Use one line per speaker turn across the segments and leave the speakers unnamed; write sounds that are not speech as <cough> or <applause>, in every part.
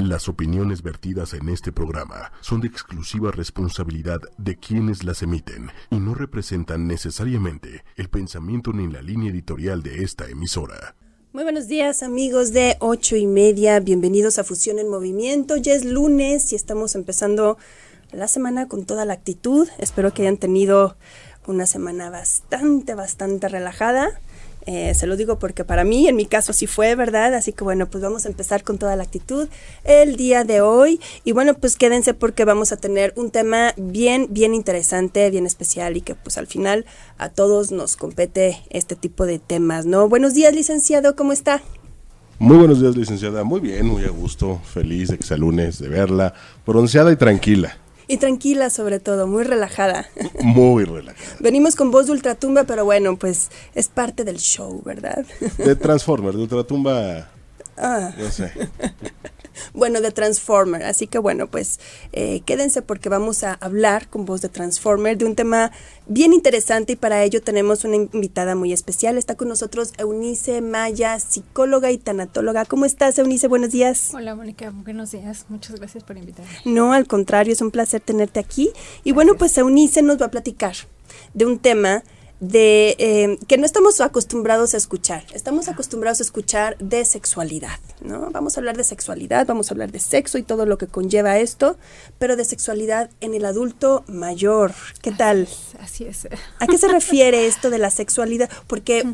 Las opiniones vertidas en este programa son de exclusiva responsabilidad de quienes las emiten y no representan necesariamente el pensamiento ni la línea editorial de esta emisora.
Muy buenos días amigos de ocho y media, bienvenidos a Fusión en Movimiento. Ya es lunes y estamos empezando la semana con toda la actitud. Espero que hayan tenido una semana bastante, bastante relajada. Eh, se lo digo porque para mí, en mi caso, sí fue, ¿verdad? Así que bueno, pues vamos a empezar con toda la actitud el día de hoy. Y bueno, pues quédense porque vamos a tener un tema bien, bien interesante, bien especial y que pues al final a todos nos compete este tipo de temas, ¿no? Buenos días, licenciado, ¿cómo está?
Muy buenos días, licenciada. Muy bien, muy a gusto, feliz de que sea lunes, de verla, bronceada y tranquila.
Y tranquila sobre todo, muy relajada.
Muy relajada.
Venimos con voz de ultratumba, pero bueno, pues es parte del show, ¿verdad?
De Transformer, de ultratumba. Ah. No sé.
Bueno, de Transformer. Así que bueno, pues eh, quédense porque vamos a hablar con voz de Transformer de un tema bien interesante y para ello tenemos una invitada muy especial. Está con nosotros Eunice Maya, psicóloga y tanatóloga. ¿Cómo estás, Eunice? Buenos días.
Hola, Mónica. Buenos días. Muchas gracias por invitarme.
No, al contrario, es un placer tenerte aquí. Y bueno, pues Eunice nos va a platicar de un tema de eh, que no estamos acostumbrados a escuchar. Estamos acostumbrados a escuchar de sexualidad, ¿no? Vamos a hablar de sexualidad, vamos a hablar de sexo y todo lo que conlleva esto, pero de sexualidad en el adulto mayor. ¿Qué tal?
Así es.
¿A qué se refiere esto de la sexualidad? Porque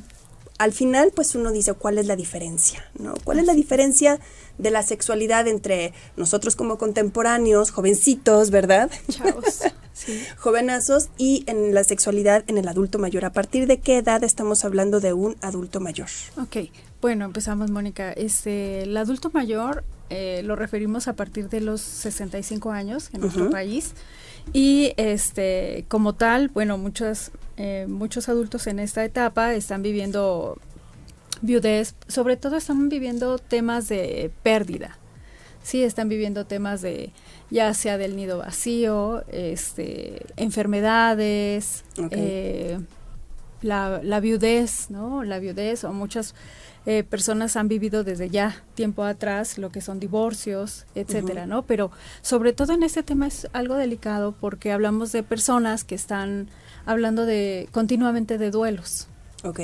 al final, pues uno dice, ¿cuál es la diferencia? ¿no? ¿Cuál es la diferencia de la sexualidad entre nosotros como contemporáneos, jovencitos, ¿verdad?
Chavos. <laughs>
Jovenazos y en la sexualidad en el adulto mayor. ¿A partir de qué edad estamos hablando de un adulto mayor?
Ok, bueno, empezamos, Mónica. Este, el adulto mayor eh, lo referimos a partir de los 65 años en nuestro país. Y este, como tal, bueno, muchos, eh, muchos adultos en esta etapa están viviendo viudez, sobre todo están viviendo temas de pérdida. Sí, están viviendo temas de ya sea del nido vacío, este, enfermedades, eh, la, la, viudez, ¿no? La viudez o muchas eh, personas han vivido desde ya tiempo atrás lo que son divorcios, etcétera, ¿no? Pero sobre todo en este tema es algo delicado porque hablamos de personas que están hablando de continuamente de duelos.
Ok.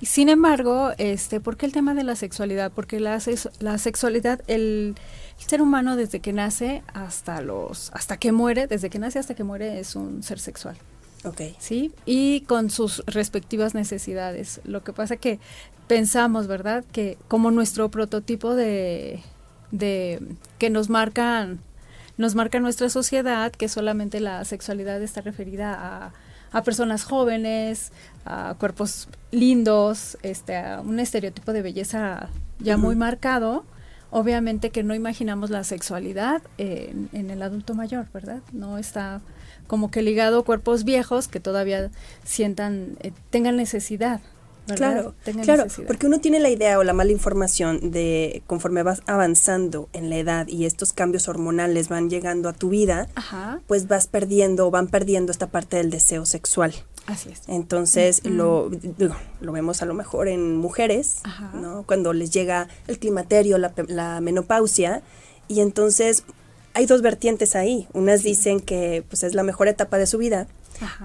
Y sin embargo, este, ¿por qué el tema de la sexualidad? Porque la, la sexualidad, el, el, ser humano desde que nace hasta los, hasta que muere, desde que nace hasta que muere es un ser sexual.
Okay.
¿Sí? Y con sus respectivas necesidades. Lo que pasa que pensamos, ¿verdad? Que como nuestro prototipo de, de que nos marcan nos marca nuestra sociedad que solamente la sexualidad está referida a, a personas jóvenes, a cuerpos lindos, este, un estereotipo de belleza ya muy marcado. Obviamente que no imaginamos la sexualidad en, en, el adulto mayor, ¿verdad? No está como que ligado a cuerpos viejos que todavía sientan, eh, tengan necesidad
Claro, claro, porque uno tiene la idea o la mala información de conforme vas avanzando en la edad y estos cambios hormonales van llegando a tu vida, pues vas perdiendo o van perdiendo esta parte del deseo sexual.
Así es.
Entonces lo, lo vemos a lo mejor en mujeres, ¿no? Cuando les llega el climaterio, la, la menopausia, y entonces hay dos vertientes ahí. Unas dicen que pues es la mejor etapa de su vida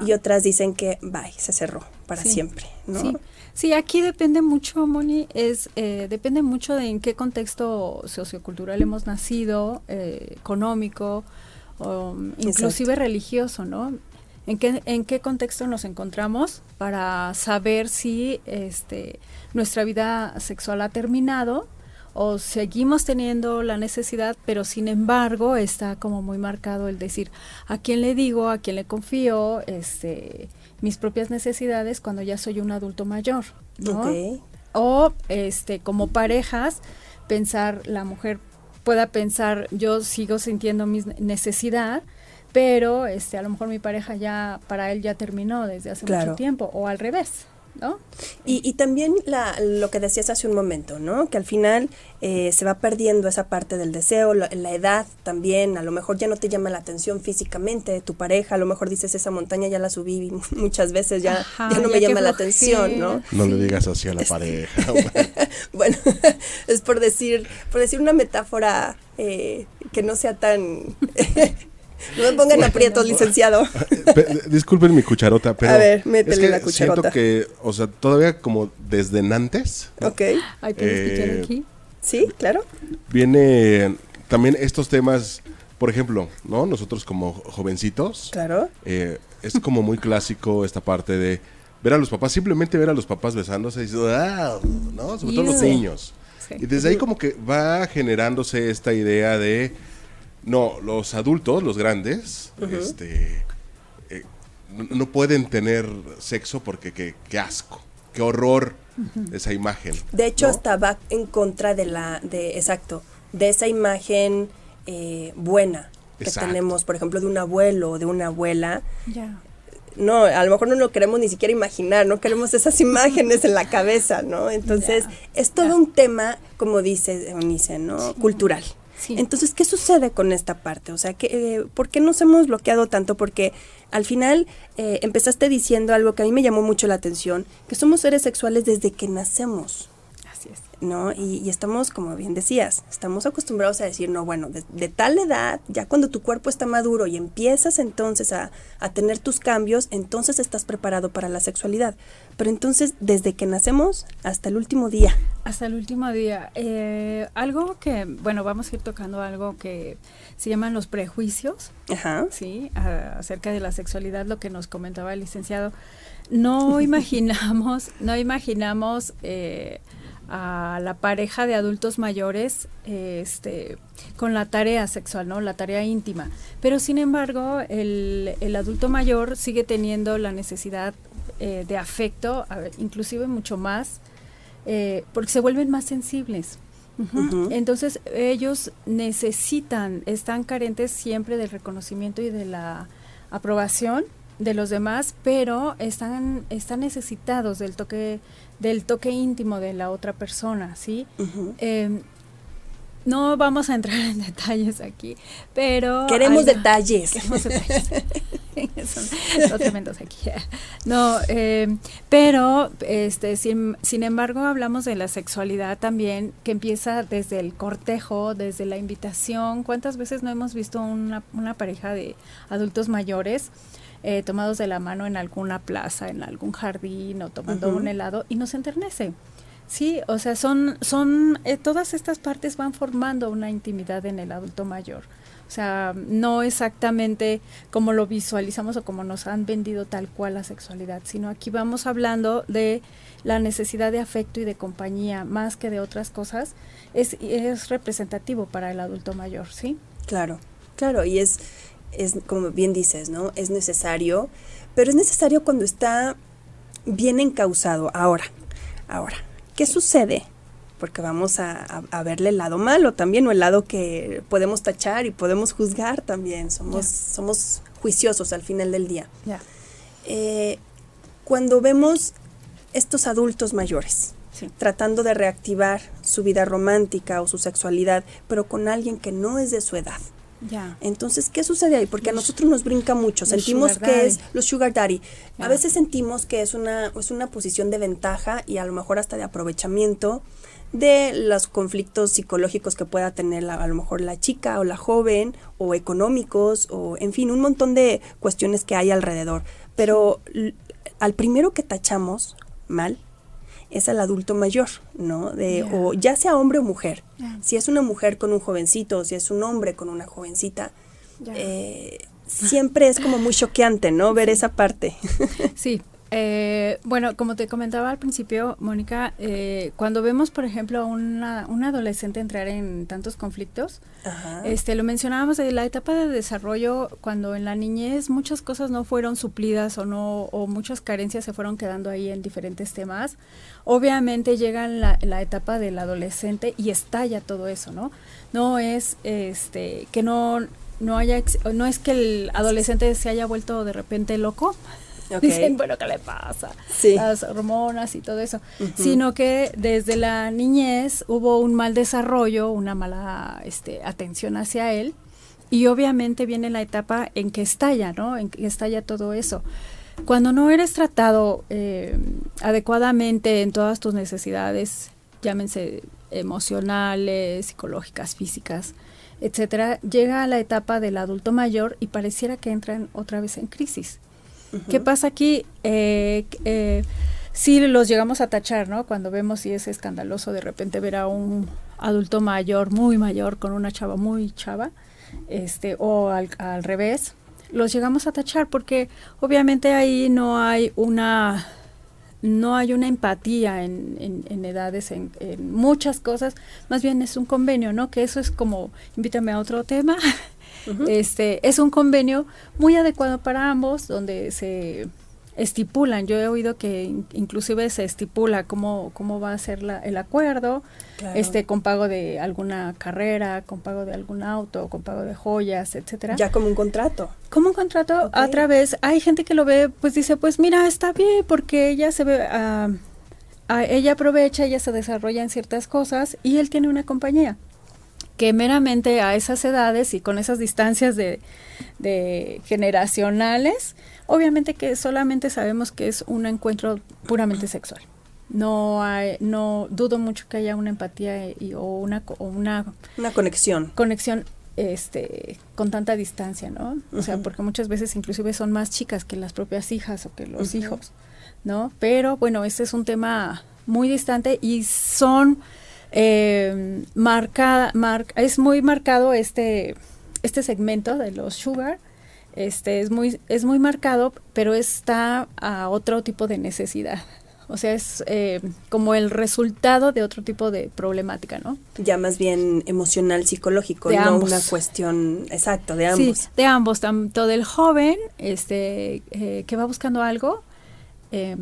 y otras dicen que bye, se cerró para siempre, ¿no?
Sí. Sí, aquí depende mucho, Moni, es eh, depende mucho de en qué contexto sociocultural hemos nacido, eh, económico, o, inclusive religioso, ¿no? ¿En qué, ¿En qué contexto nos encontramos para saber si este, nuestra vida sexual ha terminado o seguimos teniendo la necesidad, pero sin embargo está como muy marcado el decir a quién le digo, a quién le confío, este, mis propias necesidades cuando ya soy un adulto mayor, ¿no? O este como parejas pensar la mujer pueda pensar yo sigo sintiendo mi necesidad, pero este a lo mejor mi pareja ya para él ya terminó desde hace mucho tiempo o al revés. ¿No?
Y, y también la, lo que decías hace un momento, ¿no? Que al final eh, se va perdiendo esa parte del deseo, la, la, edad también, a lo mejor ya no te llama la atención físicamente tu pareja, a lo mejor dices esa montaña ya la subí <laughs> muchas veces, ya, Ajá, ya no ya me llama la atención, ¿no?
No le digas así a la este, pareja. <laughs>
bueno, <laughs> es por decir, por decir una metáfora eh, que no sea tan... No me pongan aprietos, licenciado. <laughs>
Disculpen mi cucharota, pero.
A ver, métele
es que
la cucharota.
Siento que, o sea, todavía como desde Nantes.
¿no? Ok.
Ay, ¿puedes eh, escuchar aquí?
Sí, claro.
Viene también estos temas, por ejemplo, ¿no? Nosotros como jovencitos.
Claro.
Eh, es como muy clásico esta parte de ver a los papás, simplemente ver a los papás besándose y wow, ¿no? Sobre todo los niños. Sí. Y desde ahí como que va generándose esta idea de no, los adultos, los grandes, uh -huh. este, eh, no, pueden tener sexo porque qué, qué asco, qué horror uh -huh. esa imagen.
De hecho,
¿no?
hasta va en contra de la, de, exacto, de esa imagen eh, buena que exacto. tenemos, por ejemplo, de un abuelo o de una abuela.
Yeah.
No, a lo mejor no lo queremos ni siquiera imaginar, no queremos esas <laughs> imágenes en la cabeza, ¿no? Entonces, yeah. es todo yeah. un tema, como dice Eunice, ¿no? Sí. Cultural.
Sí.
Entonces, ¿qué sucede con esta parte? O sea, que, eh, ¿por qué nos hemos bloqueado tanto? Porque al final eh, empezaste diciendo algo que a mí me llamó mucho la atención, que somos seres sexuales desde que nacemos. ¿No? Y, y estamos, como bien decías, estamos acostumbrados a decir, no, bueno, de, de, tal edad, ya cuando tu cuerpo está maduro y empiezas entonces a, a tener tus cambios, entonces estás preparado para la sexualidad. Pero entonces, desde que nacemos hasta el último día.
Hasta el último día. Eh, algo que, bueno, vamos a ir tocando algo que se llaman los prejuicios,
Ajá.
¿sí? A, acerca de la sexualidad, lo que nos comentaba el licenciado. No imaginamos, <laughs> no imaginamos eh, a la pareja de adultos mayores este, con la tarea sexual, ¿no? La tarea íntima. Pero sin embargo, el, el adulto mayor sigue teniendo la necesidad eh, de afecto, ver, inclusive mucho más, eh, porque se vuelven más sensibles. Uh -huh. Uh -huh. Entonces ellos necesitan, están carentes siempre del reconocimiento y de la aprobación de los demás, pero están, están necesitados del toque, del toque íntimo de la otra persona, ¿sí?
Uh -huh.
eh, no vamos a entrar en <laughs> detalles aquí, pero...
Queremos algo, detalles. <laughs>
Queremos detalles. <laughs> son, tremendos aquí. No, eh, pero este, sin, sin, embargo hablamos de la sexualidad también, que empieza desde el cortejo, desde la invitación. ¿Cuántas veces no hemos visto una, una pareja de adultos mayores? Eh, tomados de la mano en alguna plaza, en algún jardín o tomando uh -huh. un helado y nos enternece. Sí, o sea, son, son eh, todas estas partes van formando una intimidad en el adulto mayor. O sea, no exactamente como lo visualizamos o como nos han vendido tal cual la sexualidad, sino aquí vamos hablando de la necesidad de afecto y de compañía más que de otras cosas, es, es representativo para el adulto mayor, ¿sí?
Claro, claro, y es, es como bien dices, ¿no? Es necesario, pero es necesario cuando está bien encausado. Ahora, ahora, ¿Qué sucede? Porque vamos a, a, a, verle el lado malo también, o el lado que podemos tachar y podemos juzgar también. Somos, somos juiciosos al final del día. Eh, cuando vemos estos adultos mayores
sí.
tratando de reactivar su vida romántica o su sexualidad, pero con alguien que no es de su edad.
Ya.
Entonces, ¿qué sucede ahí? Porque a nosotros nos brinca mucho. Sentimos que es los sugar daddy. Ya. A veces sentimos que es una, es una posición de ventaja y a lo mejor hasta de aprovechamiento de los conflictos psicológicos que pueda tener la, a lo mejor la chica o la joven o económicos o en fin, un montón de cuestiones que hay alrededor. Pero al primero que tachamos mal es al adulto mayor, ¿no? De, yeah. O ya sea hombre o mujer. Yeah. Si es una mujer con un jovencito, o si es un hombre con una jovencita, yeah. eh, siempre es como muy choqueante, ¿no? Ver esa parte.
Sí. Eh, bueno, como te comentaba al principio, Mónica, eh, cuando vemos, por ejemplo, a una, una, adolescente entrar en tantos conflictos,
Ajá.
este, lo mencionábamos de la etapa de desarrollo, cuando en la niñez muchas cosas no fueron suplidas o no, o muchas carencias se fueron quedando ahí en diferentes temas. Obviamente llega la, la etapa del adolescente y estalla todo eso, ¿no? No es este que no no haya no es que el adolescente se haya vuelto de repente loco Dicen, bueno, ¿qué le pasa? Las hormonas y todo eso. Sino que desde la niñez hubo un mal desarrollo, una mala este, atención hacia él. Y obviamente viene la etapa en que estalla, ¿no? En que estalla todo eso. Cuando no eres tratado eh, adecuadamente en todas tus necesidades, llámense emocionales, psicológicas, físicas, etcétera, llega a la etapa del adulto mayor y pareciera que entran otra vez en crisis. ¿Qué pasa aquí? Eh, eh, sí los llegamos a tachar, ¿no? Cuando vemos si es escandaloso de repente ver a un adulto mayor, muy mayor, con una chava muy chava, este, o al, al revés, los llegamos a tachar porque obviamente ahí no hay una no hay una empatía en, en, edades, en, muchas cosas, más bien es un convenio, ¿no? Que eso es como, invítame a otro tema, <laughs> este, es un convenio muy adecuado para ambos, donde se estipulan, yo he oído que inclusive se estipula cómo, cómo va a ser la, el acuerdo, este con pago de alguna carrera, con pago de algún auto, con pago de joyas, etcétera.
Ya como un contrato.
Como un contrato a través, hay gente que lo ve, pues dice, pues mira, está bien porque ella se ve, uh, ella aprovecha, ella se desarrolla en ciertas cosas y él tiene una compañía que meramente a esas edades y con esas distancias de, de generacionales, obviamente que solamente sabemos que es un encuentro puramente sexual. No hay, no dudo mucho que haya una empatía y, o una o una
una conexión.
Conexión este con tanta distancia, ¿no? O sea, porque muchas veces inclusive son más chicas que las propias hijas o que los hijos, ¿no? Pero bueno, este es un tema muy distante y son eh, marcada, es muy marcado este, este segmento de los sugar, este es muy, es muy marcado, pero está a otro tipo de necesidad. O sea, es eh, como el resultado de otro tipo de problemática, ¿no?
Ya más bien emocional, psicológico, no una cuestión, exacto, de ambos. Sí,
de ambos, tanto del joven, este, eh, que va buscando algo, eh,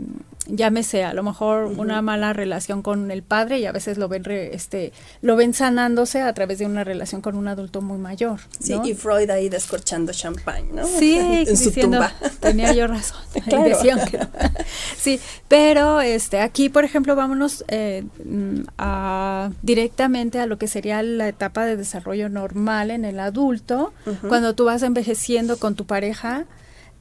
llámese a lo mejor una mala relación con el padre y a veces lo ven este lo ven sanándose a través de una relación con un adulto muy mayor
sí y Freud ahí descorchando champán no
sí <laughs> en su tumba. <laughs> tenía yo razón <laughs> sí pero este aquí por ejemplo vámonos eh, mm, a, directamente a lo que sería la etapa de desarrollo normal en el adulto cuando tú vas envejeciendo con tu pareja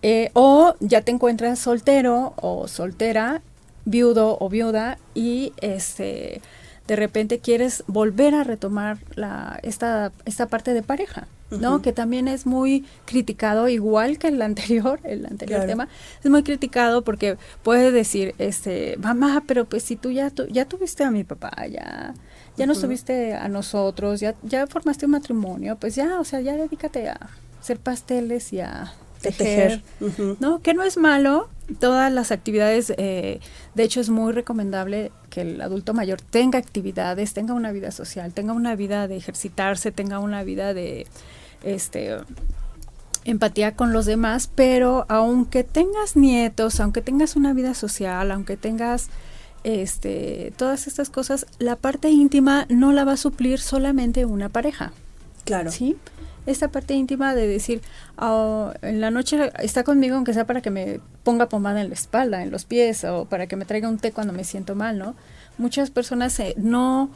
eh, o ya te encuentras soltero o soltera, viudo o viuda y este de repente quieres volver a retomar la, esta, esta parte de pareja, ¿no? Que también es muy criticado, igual que el anterior, el anterior tema, es muy criticado porque puede decir, este, mamá, pero pues si tú ya, ya tuviste a mi papá, ya, ya nos tuviste a nosotros, ya, ya formaste un matrimonio, pues ya, o sea, ya dedícate a hacer pasteles y a tejer, ¿no? Que no es malo, todas las actividades, eh, de hecho es muy recomendable que el adulto mayor tenga actividades, tenga una vida social, tenga una vida de ejercitarse, tenga una vida de, este, empatía con los demás, pero aunque tengas nietos, aunque tengas una vida social, aunque tengas este, todas estas cosas, la parte íntima no la va a suplir solamente una pareja.
Claro.
¿Sí? esta parte íntima de decir, oh, en la noche está conmigo aunque sea para que me ponga pomada en la espalda, en los pies, o para que me traiga un té cuando me siento mal, ¿no? Muchas personas no,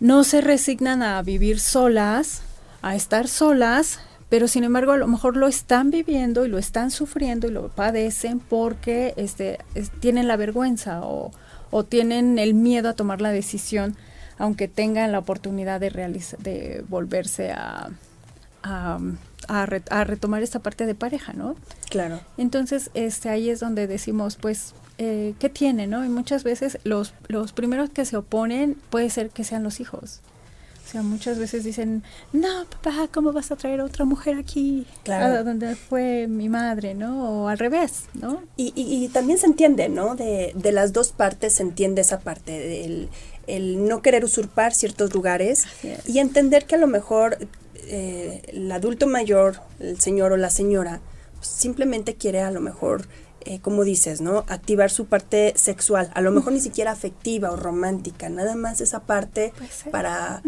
no se resignan a vivir solas, a estar solas, pero sin embargo a lo mejor lo están viviendo y lo están sufriendo y lo padecen porque este, tienen la vergüenza o, o tienen el miedo a tomar la decisión aunque tengan la oportunidad de, de volverse a, a, retomar esta parte de pareja, ¿no?
Claro.
Entonces, este, ahí es donde decimos, pues, eh, ¿qué tiene, no? Y muchas veces los, los primeros que se oponen puede ser que sean los hijos. O sea, muchas veces dicen, no, papá, ¿cómo vas a traer a otra mujer aquí? Claro. A donde fue mi madre, ¿no? O al revés, ¿no?
Y, y, también se entiende, ¿no? De, de, las dos partes se entiende esa parte, del el no querer usurpar ciertos lugares y entender que a lo mejor eh, el adulto mayor, el señor o la señora, simplemente quiere a lo mejor, eh, como dices, ¿no? Activar su parte sexual, a lo mejor ni siquiera afectiva o romántica, nada más esa parte para,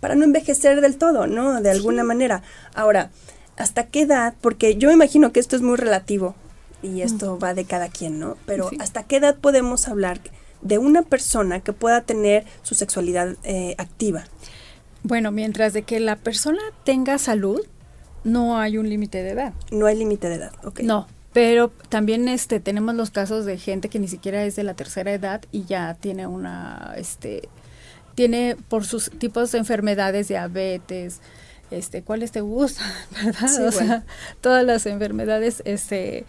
para no envejecer del todo, ¿no? De alguna manera. Ahora, ¿hasta qué edad? Porque yo imagino que esto es muy relativo. y esto va de cada quien, ¿no? Pero ¿hasta qué edad podemos hablar de una persona que pueda tener su sexualidad eh, activa?
Bueno, mientras de que la persona tenga salud, no hay un límite de edad.
No hay límite de edad, ok.
No, pero también este tenemos los casos de gente que ni siquiera es de la tercera edad y ya tiene una este tiene por sus tipos de enfermedades, diabetes, este, ¿cuáles te gustan? <laughs> ¿Verdad? o sea, todas las enfermedades, este,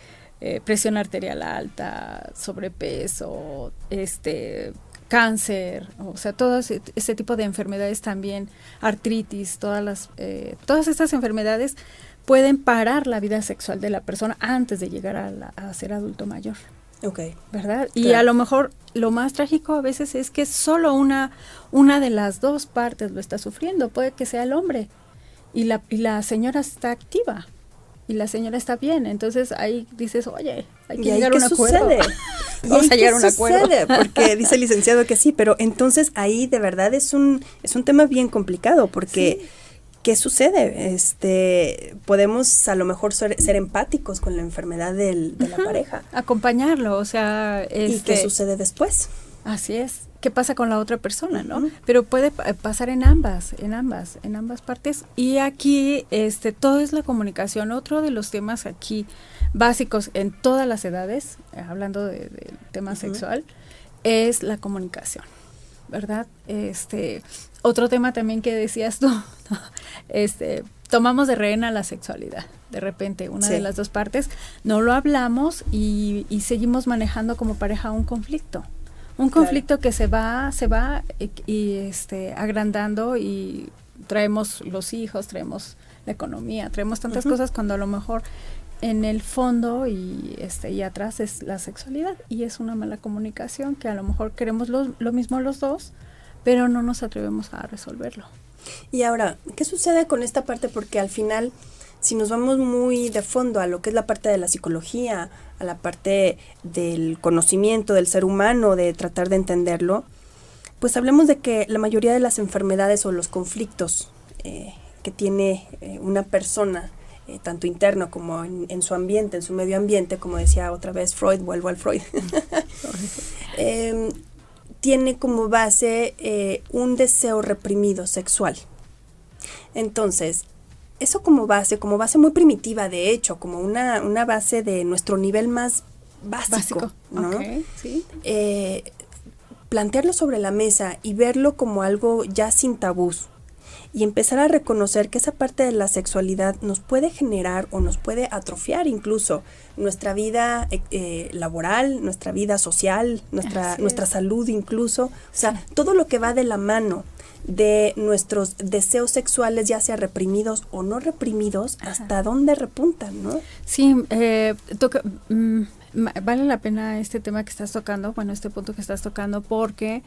eh, presión arterial alta, sobrepeso, este, cáncer, o sea, todo ese, tipo de enfermedades también, artritis, todas las, eh, todas estas enfermedades pueden parar la vida sexual de la persona antes de llegar a, ser adulto mayor.
Ok.
¿Verdad? Y a lo mejor lo más trágico a veces es que solo una, una de las dos partes lo está sufriendo. Puede que sea el hombre y la, y la señora está activa y la señora está bien. Entonces ahí dices, oye, hay que llegar <laughs> a un acuerdo.
Sucede? Vamos a llegar a un acuerdo. Porque <laughs> dice el licenciado que sí, pero entonces ahí de verdad es un, es un tema bien complicado porque... ¿qué sucede? Este, podemos a lo mejor ser, empáticos con la enfermedad del, de la pareja.
Acompañarlo, o sea...
¿Y qué este sucede después?
Así es. ¿Qué pasa con la otra persona, no? Pero puede pasar en ambas, en ambas, en ambas partes. Y aquí, este, todo es la comunicación. Otro de los temas aquí básicos en todas las edades, hablando del tema sexual, es la comunicación. ¿verdad? Este, otro tema también que decías tú, <laughs> este, tomamos de rehén a la sexualidad. De repente, una de las dos partes, no lo hablamos y, seguimos manejando como pareja un conflicto. Un conflicto que se va, se va y, este, agrandando y traemos los hijos, traemos la economía, traemos tantas cosas cuando a lo mejor en el fondo y este y atrás es la sexualidad y es una mala comunicación que a lo mejor queremos lo, lo mismo los dos pero no nos atrevemos a resolverlo.
Y ahora qué sucede con esta parte porque al final si nos vamos muy de fondo a lo que es la parte de la psicología a la parte del conocimiento del ser humano de tratar de entenderlo pues hablemos de que la mayoría de las enfermedades o los conflictos eh, que tiene eh, una persona eh, tanto interno como en, su ambiente, en su medio ambiente, como decía otra vez Freud, vuelvo al Freud, <laughs> em, tiene como base un deseo reprimido sexual. Entonces, eso como base, como base muy primitiva, de hecho, como una, una base de nuestro nivel más básico, ¿no? Eh, plantearlo sobre la mesa y verlo como algo ya sin tabús, y empezar a reconocer que esa parte de la sexualidad nos puede generar o nos puede atrofiar incluso nuestra vida eh, eh, laboral, nuestra vida social, nuestra, nuestra salud incluso. O sea, todo lo que va de la mano de nuestros deseos sexuales, ya sea reprimidos o no reprimidos, hasta dónde repuntan, ¿no?
Sí, eh, mm, vale la pena este tema que estás tocando, bueno, este punto que estás tocando, porque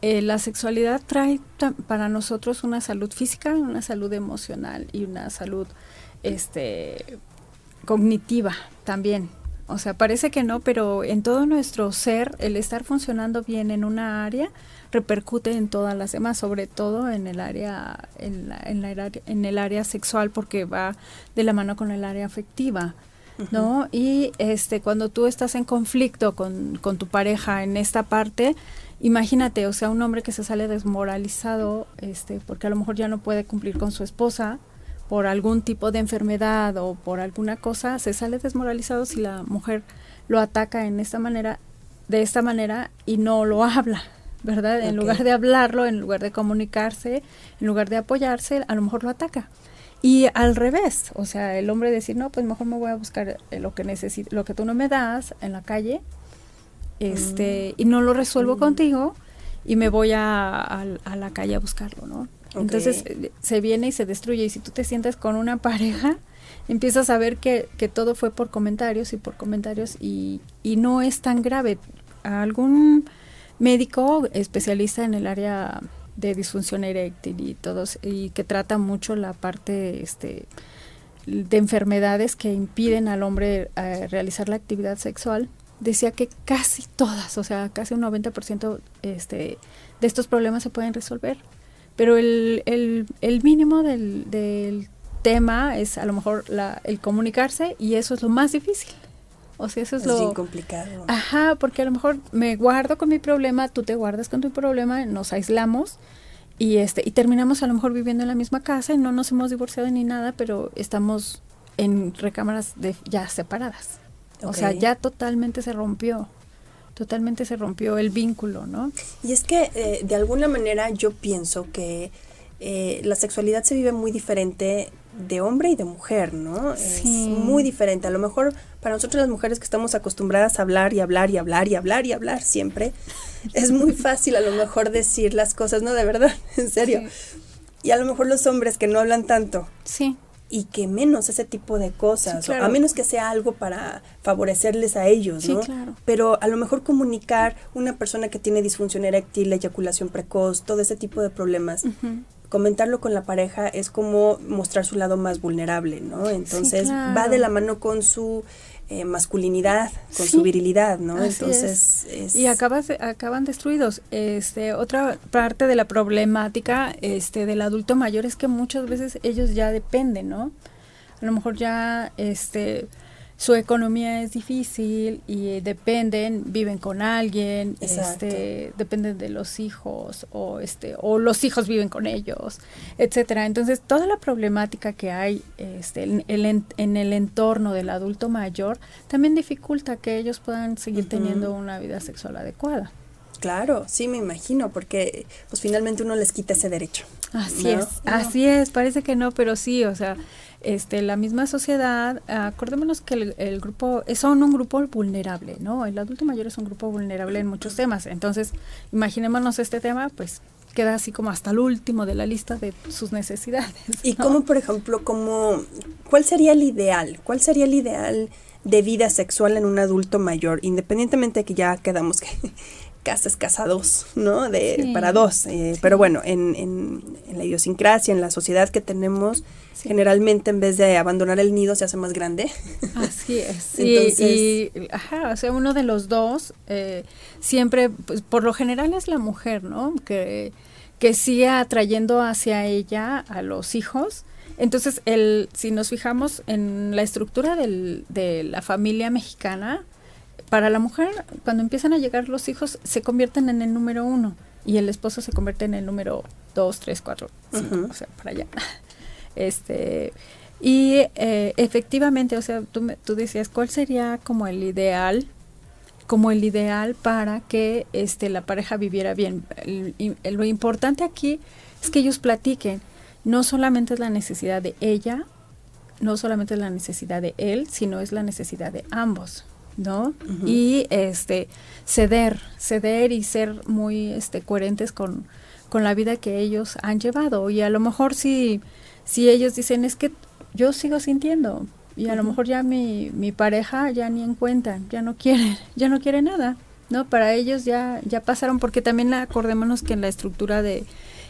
eh, la sexualidad trae para nosotros una salud física, una salud emocional y una salud este, cognitiva también. O sea, parece que no, pero en todo nuestro ser, el estar funcionando bien en una área repercute en todas las demás, sobre todo en el área, en, en, la, en el área sexual, porque va de la mano con el área afectiva. ¿no? Y este, cuando tú estás en conflicto con, con tu pareja en esta parte, imagínate, o sea, un hombre que se sale desmoralizado, este, porque a lo mejor ya no puede cumplir con su esposa por algún tipo de enfermedad o por alguna cosa, se sale desmoralizado si la mujer lo ataca en esta manera, de esta manera y no lo <laughs> habla, ¿verdad? En lugar de hablarlo, en lugar de comunicarse, en lugar de apoyarse, a lo mejor lo ataca. Y al revés, o sea, el hombre decir, no, pues mejor me voy a buscar lo que necesito, lo que tú no me das en la calle este, y no lo resuelvo mm. contigo y me voy a, la calle a buscarlo, ¿no? Entonces se viene y se destruye y si tú te sientes con una pareja, empiezas a ver que, que todo fue por comentarios y por comentarios y, y no es tan grave. Algún médico especialista en el área de disfunción eréctil y todos y que trata mucho la parte este de enfermedades que impiden al hombre eh, realizar la actividad sexual decía que casi todas, o sea, casi un 90% este, de estos problemas se pueden resolver. Pero el, el, el mínimo del, del, tema es a lo mejor la, el comunicarse y eso es lo más difícil. O sea, eso es,
Es
lo
bien complicado.
Ajá, porque a lo mejor me guardo con mi problema, tú te guardas con tu problema, nos aislamos y este y terminamos a lo mejor viviendo en la misma casa y no nos hemos divorciado ni nada, pero estamos en recámaras de ya separadas. O sea, ya totalmente se rompió. Totalmente se rompió el vínculo, ¿no?
Y es que eh, de alguna manera yo pienso que eh, la sexualidad se vive muy diferente de hombre y de mujer, ¿no?
Sí.
Es muy diferente. A lo mejor para nosotros las mujeres que estamos acostumbradas a hablar y hablar y hablar y hablar y hablar siempre, <laughs> es muy fácil a lo mejor decir las cosas, no, de verdad, <laughs> en serio. Y a lo mejor los hombres que no hablan tanto
Sí.
Y que menos ese tipo de cosas,
Sí,
o
claro.
a menos que sea algo para favorecerles a ellos,
Sí,
¿no?
claro.
Pero a lo mejor comunicar una persona que tiene disfunción eréctil, eyaculación precoz, todo ese tipo de problemas, comentarlo con la pareja es como mostrar su lado más vulnerable, ¿no? Entonces
claro.
va de la mano con su eh, masculinidad, con
Sí,
su virilidad, ¿no? Entonces es,
Y acabas acaban destruidos. Este, otra parte de la problemática este, del adulto mayor es que muchas veces ellos ya dependen, ¿no? A lo mejor ya este, su economía es difícil y eh, dependen, viven con alguien,
Exacto.
este, dependen de los hijos o este o los hijos viven con ellos, etcétera. Entonces toda la problemática que hay este, en, el, en- en el entorno del adulto mayor también dificulta que ellos puedan seguir teniendo una vida sexual adecuada.
Claro, sí me imagino, porque pues finalmente uno les quita ese derecho.
Así
¿no?
es, así es, parece que no, pero sí, o sea, este, la misma sociedad, acordémonos que el, el grupo, son un grupo vulnerable, ¿no? El adulto mayor es un grupo vulnerable en muchos temas, entonces, imaginémonos este tema, pues queda así como hasta el último de la lista de sus necesidades.
Y
¿no?
cómo, por ejemplo, como, ¿cuál sería el ideal? ¿Cuál sería el ideal de vida sexual en un adulto mayor? Independientemente de que ya quedamos que casa es casa dos, ¿no? De,
Sí.
Para dos. eh,
Sí.
Pero bueno, en, en, en la idiosincrasia, en la sociedad que tenemos,
Sí.
generalmente en vez de abandonar el nido se hace más grande. <laughs>
Así es. <laughs> Y, ajá, o sea, uno de los dos, eh, siempre, pues, por lo general es la mujer, ¿no? Que, que sigue atrayendo hacia ella a los hijos. Entonces, el, si nos fijamos en la estructura del, de la familia mexicana, para la mujer, cuando empiezan a llegar los hijos, se convierten en el número uno y el esposo se convierte en el número dos, tres, cuatro, cinco, o sea, para allá. <laughs> Este, y eh, efectivamente, o sea, tú, tú decías, ¿cuál sería como el ideal? Como el ideal para que este, la pareja viviera bien. El- y- el- lo importante aquí es que ellos platiquen. No solamente es la necesidad de ella, no solamente es la necesidad de él, sino es la necesidad de ambos, ¿no? Y este ceder, ceder y ser muy este coherentes con, con la vida que ellos han llevado. Y a lo mejor si, si ellos dicen es que yo sigo sintiendo, y a lo mejor ya mi, mi pareja ya ni en cuenta, ya no quiere, ya no quiere nada, ¿no? Para ellos ya, ya pasaron, porque también acordémonos que en la estructura de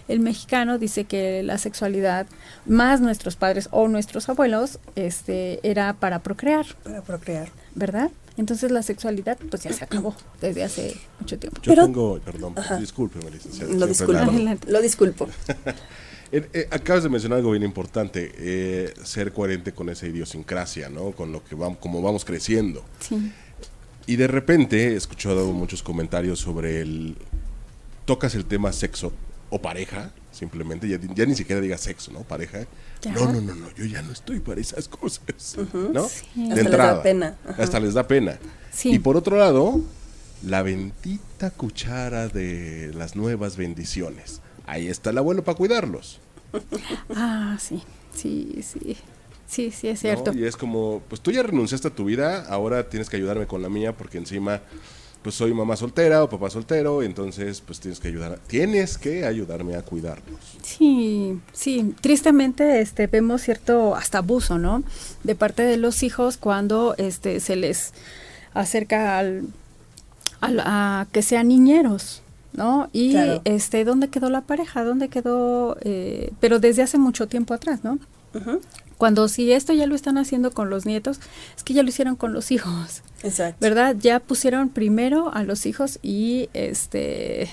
el mexicano dice que la sexualidad, más nuestros padres o nuestros abuelos, este, era para procrear,
Para procrear.
¿verdad? Entonces la sexualidad pues ya se acabó desde hace mucho tiempo.
Yo
Pero-
tengo, perdón, discúlpeme, licenciada.
Lo disculpo.
la hago.
Adelante.
Lo disculpo. <laughs>
Eh, eh, acabas de mencionar algo bien importante, eh, ser coherente con esa idiosincrasia, ¿no? Con lo que vamos, como vamos creciendo.
Sí.
Y de repente he escuchado muchos comentarios sobre el tocas el tema sexo o pareja, simplemente, ya, ya ni siquiera digas sexo, ¿no? Pareja.
Ya.
No, no, no, no, yo ya no estoy para esas cosas, ¿no?
Sí.
De
Hasta les da
entrada.
pena, ajá.
Hasta les da pena.
Sí.
Y por otro lado, la bendita cuchara de las nuevas bendiciones. Ahí está el abuelo para cuidarlos. <laughs>
Ah, sí, sí, sí. Sí, sí, es
¿no?
cierto.
Y es como, pues tú ya renunciaste a tu vida, ahora tienes que ayudarme con la mía porque encima, pues soy mamá soltera o papá soltero, entonces pues tienes que ayudar, tienes que ayudarme a cuidarlos.
Sí, sí, tristemente este vemos cierto hasta abuso, ¿no? De parte de los hijos cuando este se les acerca al, al- a que sean niñeros, ¿no? Y
Claro.
este ¿dónde quedó la pareja? ¿Dónde quedó eh, pero desde hace mucho tiempo atrás, ¿no? Cuando si esto ya lo están haciendo con los nietos, es que ya lo hicieron con los <laughs> hijos.
Exacto.
¿verdad? Ya pusieron primero a los hijos y este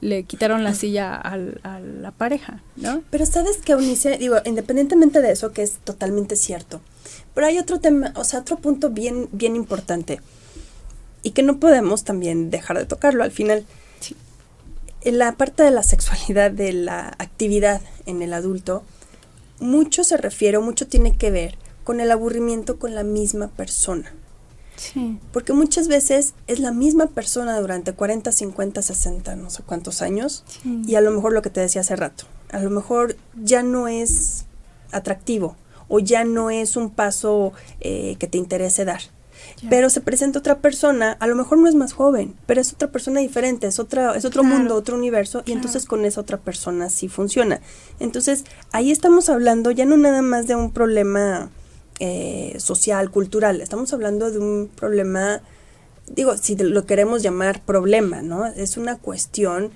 le quitaron la silla al- a la pareja, ¿no?
Pero sabes que Eunice, digo, independientemente de eso, que es totalmente cierto, Pero hay otro tema, o sea, otro punto bien, bien importante y que no podemos también dejar de tocarlo al final. En la parte de la sexualidad, de la actividad en el adulto, mucho se refiere mucho tiene que ver con el aburrimiento con la misma persona. Sí. Porque muchas veces es la misma persona durante 40, 50, 60, no sé cuántos años, y a lo mejor lo que te decía hace rato, a lo mejor ya no es atractivo o ya no es un paso eh, que te interese dar. Pero se presenta otra persona, a lo mejor no es más joven, pero es otra persona diferente, es otra, es otro mundo, otro universo, y entonces con esa otra persona sí funciona. Entonces, ahí estamos hablando ya no nada más de un problema eh, social, cultural, estamos hablando de un problema, digo, si lo queremos llamar problema, ¿no? Es una cuestión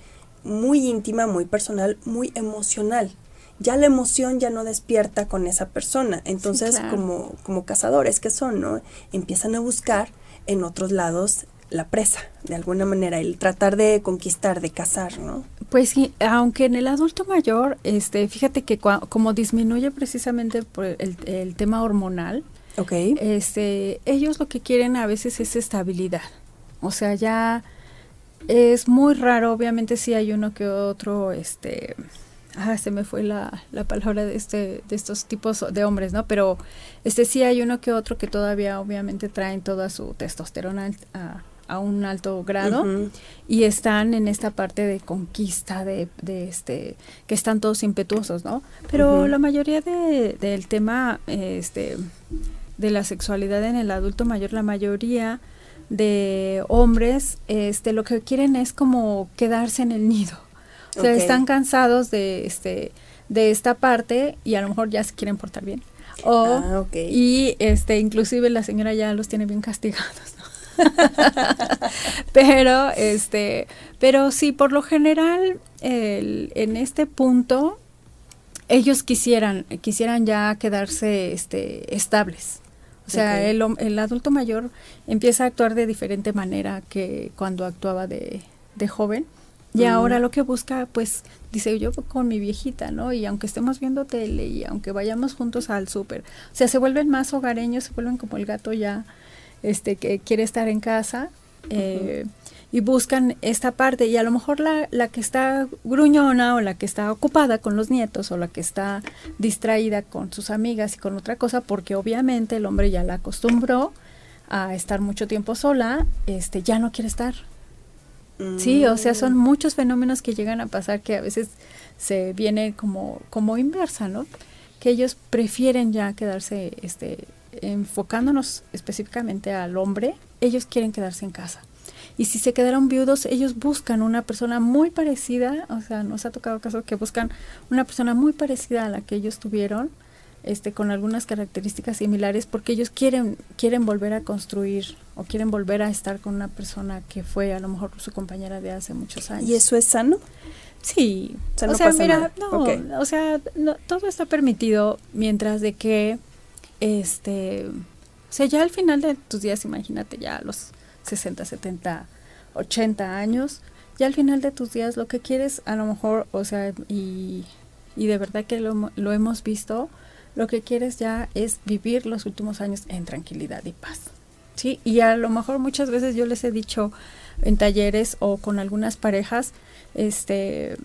muy íntima, muy personal, muy emocional ya la emoción ya no despierta con esa persona. Entonces, como, como cazadores que son, ¿no? Empiezan a buscar en otros lados la presa, de alguna manera, el tratar de conquistar, de cazar, ¿no?
Pues sí, aunque en el adulto mayor, este, fíjate que como disminuye precisamente por el, tema hormonal, okay. este, ellos lo que quieren a veces es estabilidad. O sea, ya es muy raro, obviamente sí hay uno que otro, este, ah, se me fue la, la, palabra de este de estos tipos de hombres, ¿no? Pero este sí hay uno que otro que todavía obviamente traen toda su testosterona a, a un alto grado y están en esta parte de conquista de, de, este que están todos impetuosos, ¿no? Pero la mayoría de, del tema este de la sexualidad en el adulto mayor, la mayoría de hombres este lo que quieren es como quedarse en el nido o sea, están cansados de este de esta parte y a lo mejor ya se quieren portar bien. O, ah, Y este inclusive la señora ya los tiene bien castigados. <laughs> pero este pero sí por lo general el, en este punto ellos quisieran quisieran ya quedarse este estables. O sea el, el adulto mayor empieza a actuar de diferente manera que cuando actuaba de, de joven y ahora lo que busca, pues, dice yo con mi viejita, ¿no? Y aunque estemos viendo tele y aunque vayamos juntos al súper, o sea, se vuelven más hogareños, se vuelven como el gato ya, este, que quiere estar en casa. Eh, y buscan esta parte y a lo mejor la, la que está gruñona o la que está ocupada con los nietos o la que está distraída con sus amigas y con otra cosa porque obviamente el hombre ya la acostumbró a estar mucho tiempo sola, este ya no quiere estar, Sí, o sea, son muchos fenómenos que llegan a pasar que a veces se viene como, como inversa, ¿no? Que ellos prefieren ya quedarse, este, enfocándonos específicamente al hombre, ellos quieren quedarse en casa. Y si se quedaron viudos, ellos buscan una persona muy parecida, o sea, nos ha tocado casos que buscan una persona muy parecida a la que ellos tuvieron, este, con algunas características similares porque ellos quieren, quieren volver a construir o quieren volver a estar con una persona que fue a lo mejor su compañera de hace muchos años.
¿Y eso es sano?
Sí. O sea, mira, no, o sea, todo está permitido mientras de que, este, o sea, ya al final de tus días, imagínate ya a los 60, 70, 80 años, ya al final de tus días lo que quieres a lo mejor, o sea, y, y de verdad que lo, lo hemos visto, lo que quieres ya es vivir los últimos años en tranquilidad y paz. ¿Sí? Y a lo mejor muchas veces yo les he dicho en talleres o con algunas parejas, este,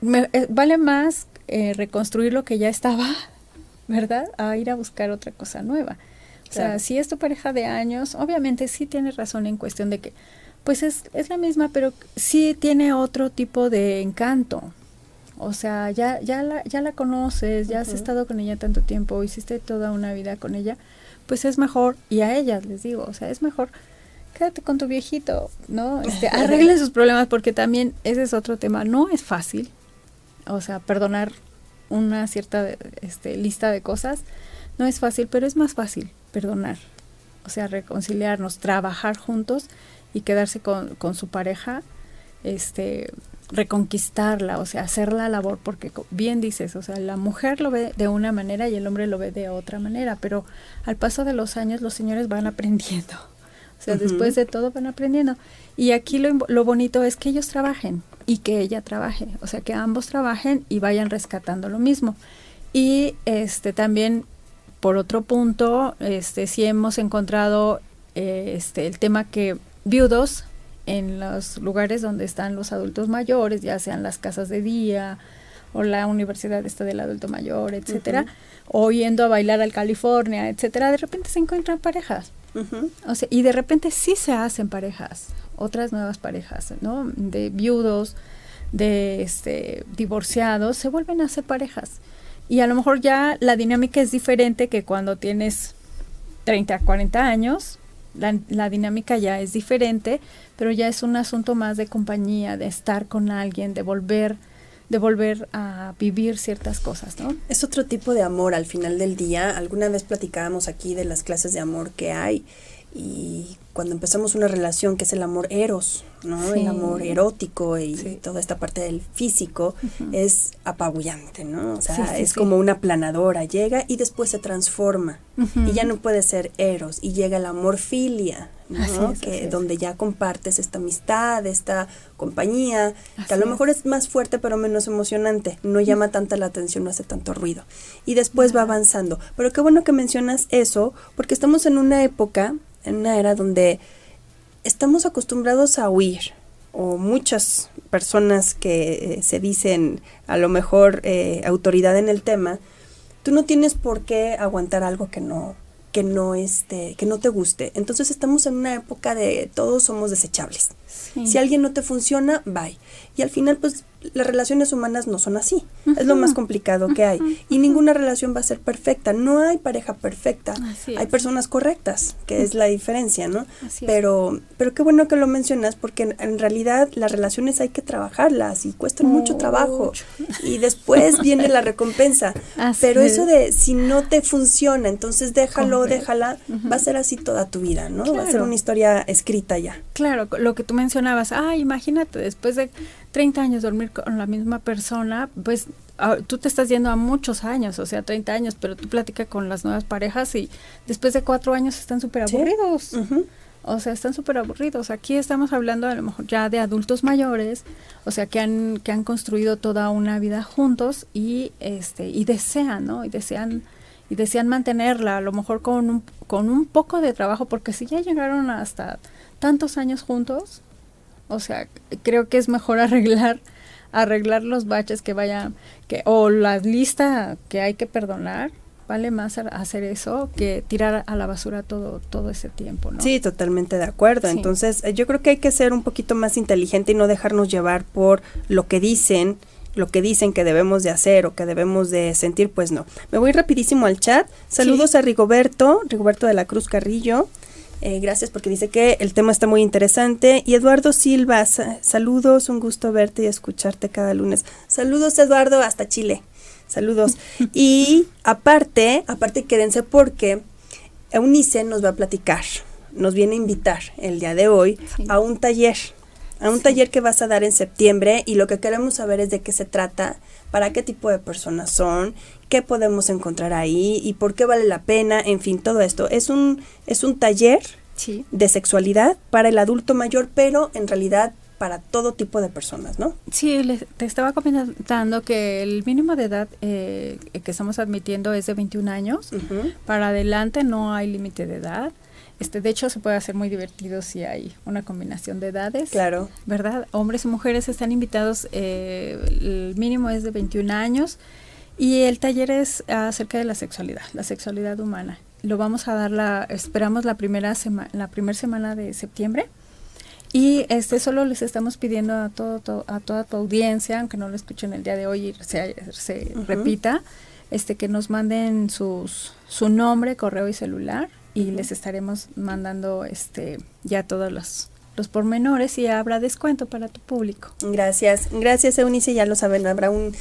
me, eh, vale más eh, reconstruir lo que ya estaba, <laughs> ¿verdad? A ir a buscar otra cosa nueva. O sea, si es tu pareja de años, obviamente sí tienes razón en cuestión de que, pues es, es la misma, pero sí tiene otro tipo de encanto, o sea, ya, ya, la, ya la conoces, ya has estado con ella tanto tiempo, hiciste toda una vida con ella, pues es mejor, y a ellas les digo, o sea, es mejor, quédate con tu viejito, ¿no? Este, <laughs> arreglen sus problemas, porque también ese es otro tema, no es fácil, o sea, perdonar una cierta este, lista de cosas, no es fácil, pero es más fácil perdonar, o sea, reconciliarnos, trabajar juntos y quedarse con, con su pareja, este, reconquistarla, o sea, hacer la labor, porque bien dices, o sea, la mujer lo ve de una manera y el hombre lo ve de otra manera, pero al paso de los años los señores van aprendiendo, o sea, después de todo van aprendiendo. Y aquí lo, lo bonito es que ellos trabajen y que ella trabaje, o sea, que ambos trabajen y vayan rescatando lo mismo. Y este también por otro punto, este, sí hemos encontrado eh, este, el tema que viudos en los lugares donde están los adultos mayores, ya sean las casas de día o la universidad esta del adulto mayor, etcétera, o yendo a bailar al California, etcétera, de repente se encuentran parejas. O sea, y de repente sí se hacen parejas, otras nuevas parejas, ¿no? De viudos, de este divorciados, se vuelven a hacer parejas. Y a lo mejor ya la dinámica es diferente que cuando tienes 30, 40 años, la, la, dinámica ya es diferente, pero ya es un asunto más de compañía, de estar con alguien, de volver, de volver a vivir ciertas cosas, ¿no?
Es otro tipo de amor al final del día. Alguna vez platicábamos aquí de las clases de amor que hay y cuando empezamos una relación que es el amor eros, ¿no? El amor erótico y toda esta parte del físico es apabullante, ¿no? O sea, es como una planadora, llega y después se transforma. Y ya no puede ser eros y llega el amor filia, ¿no? que donde ya compartes esta amistad, esta compañía, que a lo mejor es. más fuerte pero menos emocionante, no llama tanta la atención, no hace tanto ruido. Y después va avanzando. Pero qué bueno que mencionas eso porque estamos en una época en una era donde estamos acostumbrados a huir, o muchas personas que eh, se dicen a lo mejor eh, autoridad en el tema, tú no tienes por qué aguantar algo que no que no este que no te guste. Entonces estamos en una época de todos somos desechables. Si alguien no te funciona, bye. Y al final pues las relaciones humanas no son así. Es lo más complicado que hay. Y ninguna relación va a ser perfecta. No hay pareja perfecta. hay personas correctas, que es la diferencia, ¿no? pero, pero qué bueno que lo mencionas, porque en, realidad las relaciones hay que trabajarlas y cuestan mucho trabajo. Y después viene la recompensa. <laughs> pero eso de si no te funciona, entonces déjalo, déjala, va a ser así toda tu vida, ¿no? Va a ser una historia escrita ya.
Claro, lo que tú mencionabas, ah, imagínate, después de 30 años dormir con la misma persona, pues ah, tú te estás yendo a muchos años, o sea, 30 años, pero tú platicas con las nuevas parejas y después de cuatro años están súper aburridos. O sea, están súper aburridos. Aquí estamos hablando a lo mejor ya de adultos mayores, o sea, que han, que han construido toda una vida juntos y, este, y desean, ¿no? Y desean, y desean mantenerla, a lo mejor con un, con un poco de trabajo, porque si ya llegaron hasta tantos años juntos, o sea, creo que es mejor <laughs> arreglar arreglar los baches que vayan que o la lista que hay que perdonar vale más hacer eso que tirar a la basura todo todo ese tiempo, ¿no?
Sí, totalmente de acuerdo. Entonces, eh, yo creo que hay que ser un poquito más inteligente y no dejarnos llevar por lo que dicen, lo que dicen que debemos de hacer o que debemos de sentir, pues no. Me voy rapidísimo al chat. Saludos a Rigoberto, Rigoberto de la Cruz Carrillo. Eh, gracias porque dice que el tema está muy interesante. Y Eduardo Silva, saludos, un gusto verte y escucharte cada lunes. Saludos Eduardo, hasta Chile. Saludos. <laughs> y aparte, aparte quédense porque Eunice nos va a platicar, nos viene a invitar el día de hoy a un taller a un taller que vas a dar en septiembre y lo que queremos saber es de qué se trata, para qué tipo de personas son, qué podemos encontrar ahí y por qué vale la pena, en fin, todo esto. Es un, es un taller de sexualidad para el adulto mayor, pero en realidad para todo tipo de personas, ¿no?
Sí, te estaba comentando que el mínimo de edad eh, que estamos admitiendo es de 21 años. Para adelante no hay límite de edad. Este, de hecho, se puede hacer muy divertido si hay una combinación de edades.
Claro.
¿Verdad? Hombres y mujeres están invitados, eh, el mínimo es de 21 años y el taller es acerca de la sexualidad, la sexualidad humana. Lo vamos a dar la, esperamos la primera semana, la primera semana de septiembre. Y este solo les estamos pidiendo a todo, a toda tu audiencia, aunque no lo escuchen el día de hoy y se, se repita, este que nos manden sus su nombre, correo y celular y les estaremos mandando este ya todos los los pormenores y habrá descuento para tu público.
Gracias, gracias Eunice, ya lo saben, habrá un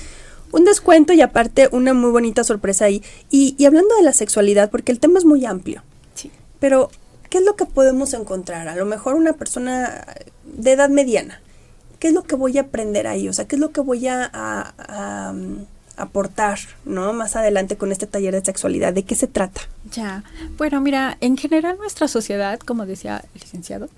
un descuento y aparte una muy bonita sorpresa ahí. Y, y hablando de la sexualidad, porque el tema es muy amplio.
Sí.
Pero, ¿qué es lo que podemos encontrar? A lo mejor una persona de edad mediana. ¿Qué es lo que voy a aprender ahí? O sea, ¿qué es lo que voy a, a, aportar, ¿no? Más adelante con este taller de sexualidad. ¿De qué se trata?
Ya. Bueno, mira, en general nuestra sociedad, como decía el licenciado,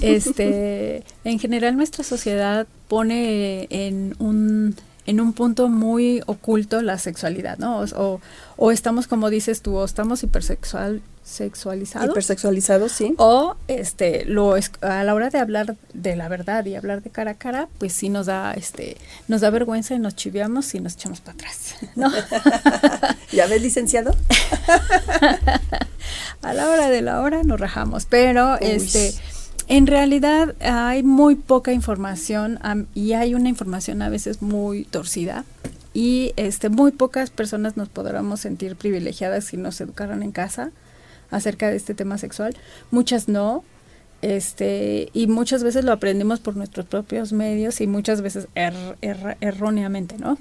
este, <laughs> en general nuestra sociedad pone en un en un punto muy oculto la sexualidad, ¿no? O, o, estamos, como dices tú, o estamos hipersexual, sexualizados.
Hipersexualizados, sí.
O este, lo a la hora de hablar de la verdad y hablar de cara a cara, pues sí nos da, este, nos da vergüenza y nos chiviamos y nos echamos para atrás, ¿no? <laughs>
¿Ya ves, licenciado? <laughs>
a la hora de la hora nos rajamos, pero este en realidad hay muy poca información y hay una información a veces muy torcida y este muy pocas personas nos podremos sentir privilegiadas si nos educaron en casa acerca de este tema sexual, muchas no, este y muchas veces lo aprendimos por nuestros propios medios y muchas veces erróneamente, ¿no?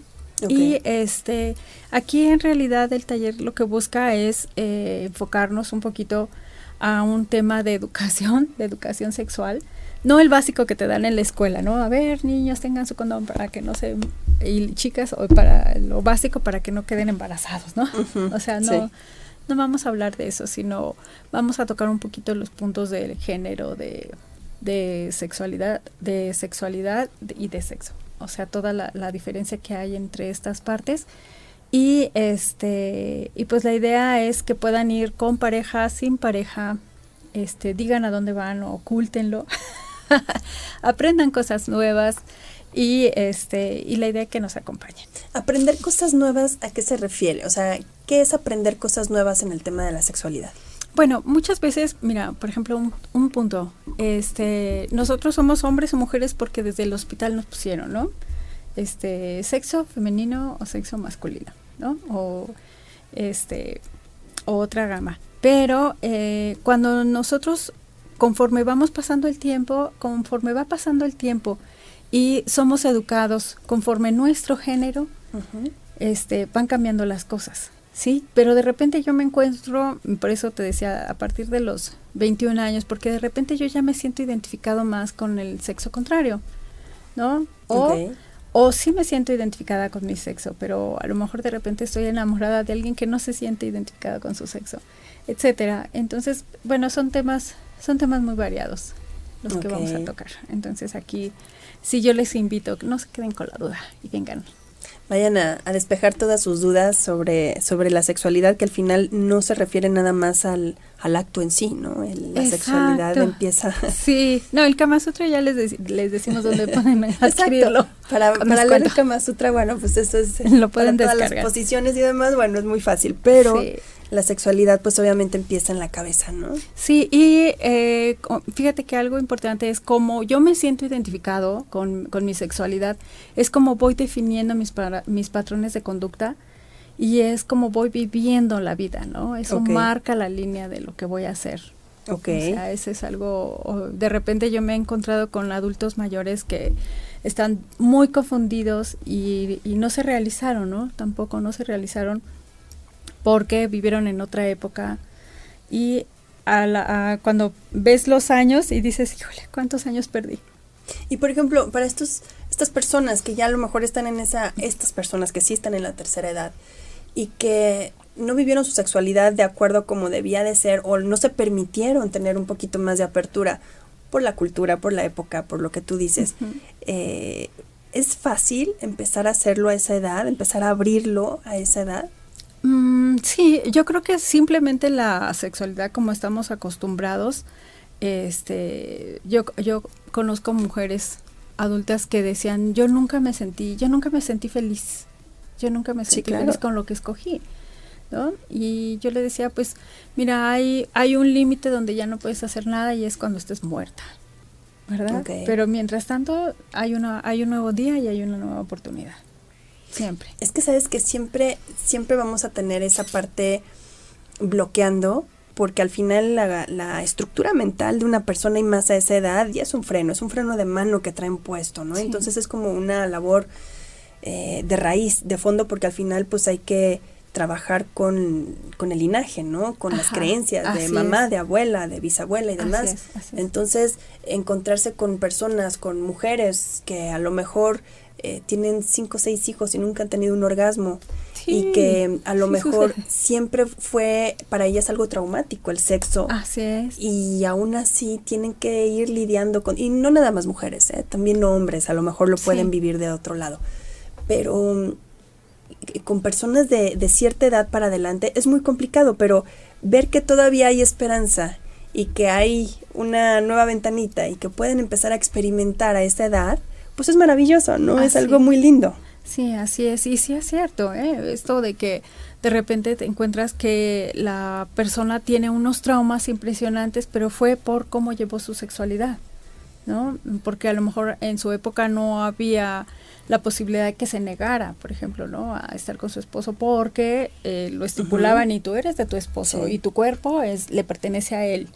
Y este aquí en realidad el taller lo que busca es eh, enfocarnos un poquito a un tema de educación, de educación sexual, no el básico que te dan en la escuela, ¿no? A ver, niños, tengan su condón para que no se y chicas o para lo básico para que no queden embarazados, ¿no? o sea, no no vamos a hablar de eso, sino vamos a tocar un poquito los puntos del género, de, de sexualidad, de sexualidad y de sexo. O sea, toda la, la diferencia que hay entre estas partes y este, y pues la idea es que puedan ir con pareja, sin pareja, este, digan a dónde van, ocúltenlo, <laughs> aprendan cosas nuevas y este, y la idea es que nos acompañen.
Aprender cosas nuevas, ¿a qué se refiere? O sea, ¿qué es aprender cosas nuevas en el tema de la sexualidad?
Bueno, muchas veces, mira, por ejemplo, un, un, punto, este, nosotros somos hombres o mujeres porque desde el hospital nos pusieron, ¿no? Este, sexo femenino o sexo masculino. ¿No? O este, otra gama. Pero eh, cuando nosotros, conforme vamos pasando el tiempo, conforme va pasando el tiempo y somos educados conforme nuestro género, este, van cambiando las cosas. Sí, pero de repente yo me encuentro, por eso te decía, a partir de los 21 años, porque de repente yo ya me siento identificado más con el sexo contrario, ¿no? O o sí me siento identificada con mi sexo, pero a lo mejor de repente estoy enamorada de alguien que no se siente identificada con su sexo, etcétera. Entonces, bueno, son temas son temas muy variados los que vamos a tocar. Entonces, aquí sí yo les invito que no se queden con la duda y vengan
vayan a, despejar todas sus dudas sobre, sobre la sexualidad, que al final no se refiere nada más al, al acto en sí, ¿no? la sexualidad empieza... <laughs>
Sí, no, el Kama Sutra ya les, les decimos dónde pueden <laughs> adquirirlo.
Para, para leer el Kama Sutra, bueno, pues eso es... <laughs>
Lo pueden para todas
las posiciones y demás, bueno, es muy fácil, pero la sexualidad pues obviamente empieza en la cabeza, ¿no?
Sí, y eh, fíjate que algo importante es como yo me siento identificado con, con mi sexualidad, es como voy definiendo mis, para, mis patrones de conducta y es como voy viviendo la vida, ¿no? Eso marca la línea de lo que voy a hacer.
Ok.
O sea, ese es algo, de repente yo me he encontrado con adultos mayores que están muy confundidos y, y no se realizaron, ¿no? Tampoco no se realizaron porque vivieron en otra época y a la, cuando ves los años y dices, híjole, ¿cuántos años perdí?
Y por ejemplo, para estos, estas personas que ya a lo mejor están en esa, estas personas que sí están en la tercera edad y que no vivieron su sexualidad de acuerdo a como debía de ser o no se permitieron tener un poquito más de apertura por la cultura, por la época, por lo que tú dices. Eh, ¿Es fácil empezar a hacerlo a esa edad, empezar a abrirlo a esa edad?
Mm, sí, yo creo que simplemente la sexualidad como estamos acostumbrados, este, yo, yo conozco mujeres adultas que decían, yo nunca me sentí, yo nunca me sentí feliz, yo nunca me sentí feliz con lo que escogí, ¿no? Y yo le decía, pues, mira, hay, hay un límite donde ya no puedes hacer nada y es cuando estés muerta, ¿verdad? Pero mientras tanto, hay, una, hay un nuevo día y hay una nueva oportunidad. Siempre.
Es que sabes que siempre, siempre vamos a tener esa parte bloqueando, porque al final la, la, estructura mental de una persona y más a esa edad ya es un freno, es un freno de mano que traen puesto, ¿no? Entonces es como una labor eh, de raíz, de fondo, porque al final pues hay que trabajar con, con el linaje, ¿no? Con las creencias de mamá, de abuela, de bisabuela y demás. Entonces, encontrarse con personas, con mujeres que a lo mejor eh, tienen cinco o seis hijos y nunca han tenido un orgasmo y que a lo mejor siempre fue para ellas algo traumático el sexo.
Así es.
Y aún así tienen que ir lidiando con, y no nada más mujeres, ¿eh? también hombres a lo mejor lo pueden vivir de otro lado. pero mm, con personas de, de cierta edad para adelante es muy complicado, pero ver que todavía hay esperanza y que hay una nueva ventanita y que pueden empezar a experimentar a esa edad, pues es maravilloso, ¿no? es algo muy lindo.
Sí, así es. Y sí es cierto, ¿eh? Esto de que de repente te encuentras que la persona tiene unos traumas impresionantes, pero fue por cómo llevó su sexualidad, ¿no? Porque a lo mejor en su época no había la posibilidad de que se negara, por ejemplo, ¿no? A estar con su esposo porque eh, lo estipulaban y tú eres de tu esposo y tu cuerpo es le pertenece a él,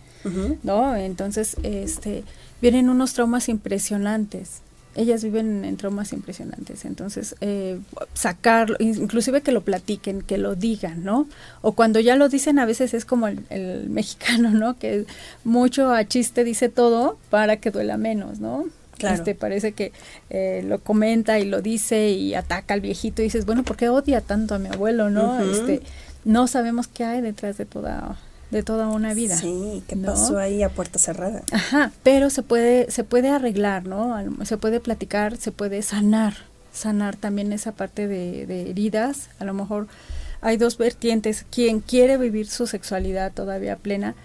¿no? Entonces, este, vienen unos traumas impresionantes ellas viven en traumas impresionantes. Entonces, eh, sacarlo, inclusive que lo platiquen, que lo digan, ¿no? O cuando ya lo dicen, a veces es como el, <laughs> mexicano, ¿no? Que mucho a chiste dice todo para que duela menos, ¿no? Claro. Este, parece que eh, lo comenta y lo dice y ataca al viejito y dices, bueno, ¿por qué odia tanto a mi abuelo, no? Este, no sabemos qué hay detrás de toda de toda una vida.
Sí, ¿qué pasó ahí a puerta cerrada?
Ajá, pero se puede, se puede arreglar, ¿no? Se puede platicar, se puede sanar, sanar también esa parte de, heridas. A lo mejor hay dos vertientes. Quien quiere vivir su sexualidad todavía plena,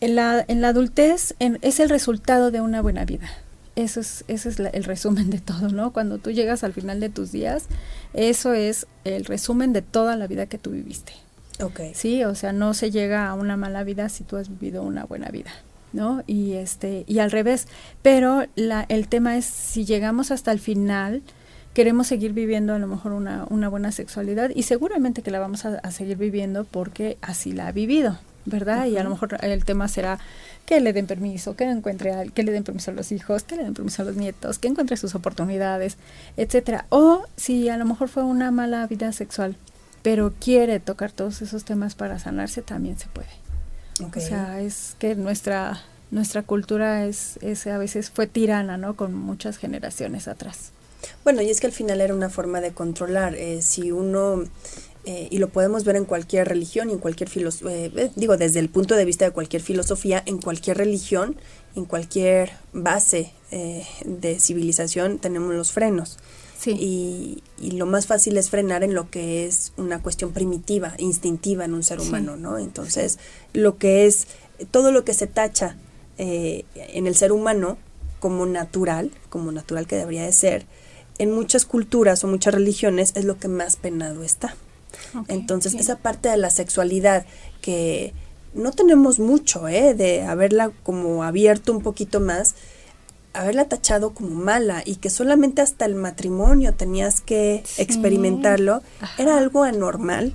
en la, en la adultez es el resultado de una buena vida. Eso es, ese es el resumen de todo, ¿no? Cuando tú llegas al final de tus días, eso es el resumen de toda la vida que tú viviste.
Okay.
Sí, o sea, no se llega a una mala vida si tú has vivido una buena vida, ¿no? Y este y al revés, pero la el tema es si llegamos hasta el final queremos seguir viviendo a lo mejor una, una buena sexualidad y seguramente que la vamos a, seguir viviendo porque así la ha vivido, ¿verdad? Y a lo mejor el tema será que le den permiso, que encuentre a, que le den permiso a los hijos, que le den permiso a los nietos, que encuentre sus oportunidades, etcétera. O si a lo mejor fue una mala vida sexual, pero quiere tocar todos esos temas para sanarse, también se puede. O sea, es que nuestra nuestra cultura es, es a veces fue tirana, ¿no? Con muchas generaciones atrás.
Bueno, y es que al final era una forma de controlar. Eh, si uno eh, y lo podemos ver en cualquier religión y en cualquier filosofía, eh, digo, desde el punto de vista de cualquier filosofía, en cualquier religión, en cualquier base de civilización tenemos los frenos. Y, lo más fácil es frenar en lo que es una cuestión primitiva, instintiva en un ser humano, ¿no? Entonces, lo que es, todo lo que se tacha eh, en el ser humano como natural, como natural que debería de ser, en muchas culturas o muchas religiones es lo que más penado está. Entonces, esa parte de la sexualidad que no tenemos mucho, ¿eh? De haberla como abierto un poquito más, haberla tachado como mala y que solamente hasta el matrimonio tenías que experimentarlo, era algo anormal,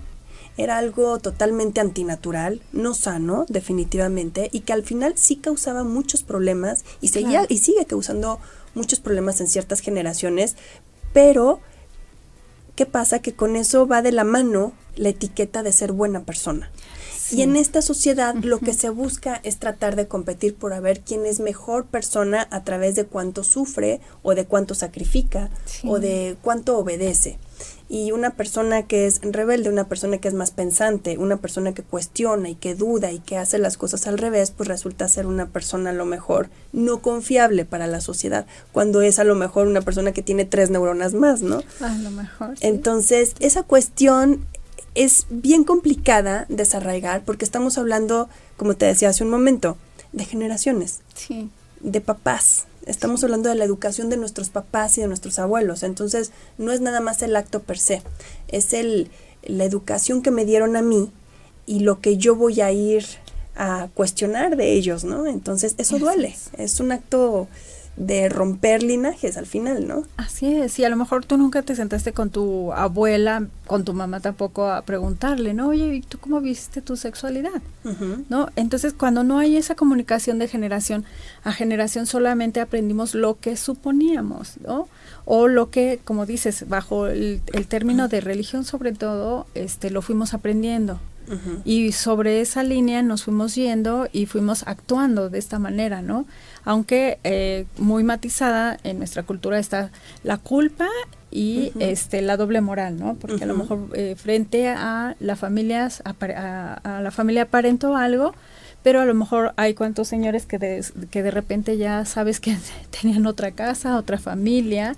era algo totalmente antinatural, no sano, definitivamente, y que al final sí causaba muchos problemas y seguía y sigue causando muchos problemas en ciertas generaciones, pero ¿qué pasa? Que con eso va de la mano la etiqueta de ser buena persona. Y en esta sociedad lo que se busca es tratar de competir por a ver quién es mejor persona a través de cuánto sufre o de cuánto sacrifica o de cuánto obedece. Y una persona que es rebelde, una persona que es más pensante, una persona que cuestiona y que duda y que hace las cosas al revés, pues resulta ser una persona a lo mejor no confiable para la sociedad, cuando es a lo mejor una persona que tiene tres neuronas más, ¿no?
A lo mejor.
Entonces, esa cuestión es bien complicada desarraigar porque estamos hablando, como te decía hace un momento, de generaciones,
sí.
de papás. Estamos hablando de la educación de nuestros papás y de nuestros abuelos. Entonces, no es nada más el acto per se, es el, la educación que me dieron a mí y lo que yo voy a ir a cuestionar de ellos, ¿no? Entonces, eso duele. Es un acto de romper linajes al final, ¿no?
Así es, y a lo mejor tú nunca te sentaste con tu abuela, con tu mamá tampoco a preguntarle, ¿no? Oye, ¿y tú cómo viste tu sexualidad? ¿No? Entonces, cuando no hay esa comunicación de generación a generación, solamente aprendimos lo que suponíamos, ¿no? O lo que, como dices, bajo el, término de religión sobre todo, este, lo fuimos aprendiendo. Y sobre esa línea nos fuimos yendo y fuimos actuando de esta manera, ¿no? Aunque eh, muy matizada en nuestra cultura está la culpa y este la doble moral, ¿no? Porque a lo mejor eh, frente a la familia a, la familia aparentó algo, pero a lo mejor hay cuantos señores que de, que de repente ya sabes que <laughs> tenían otra casa, otra familia,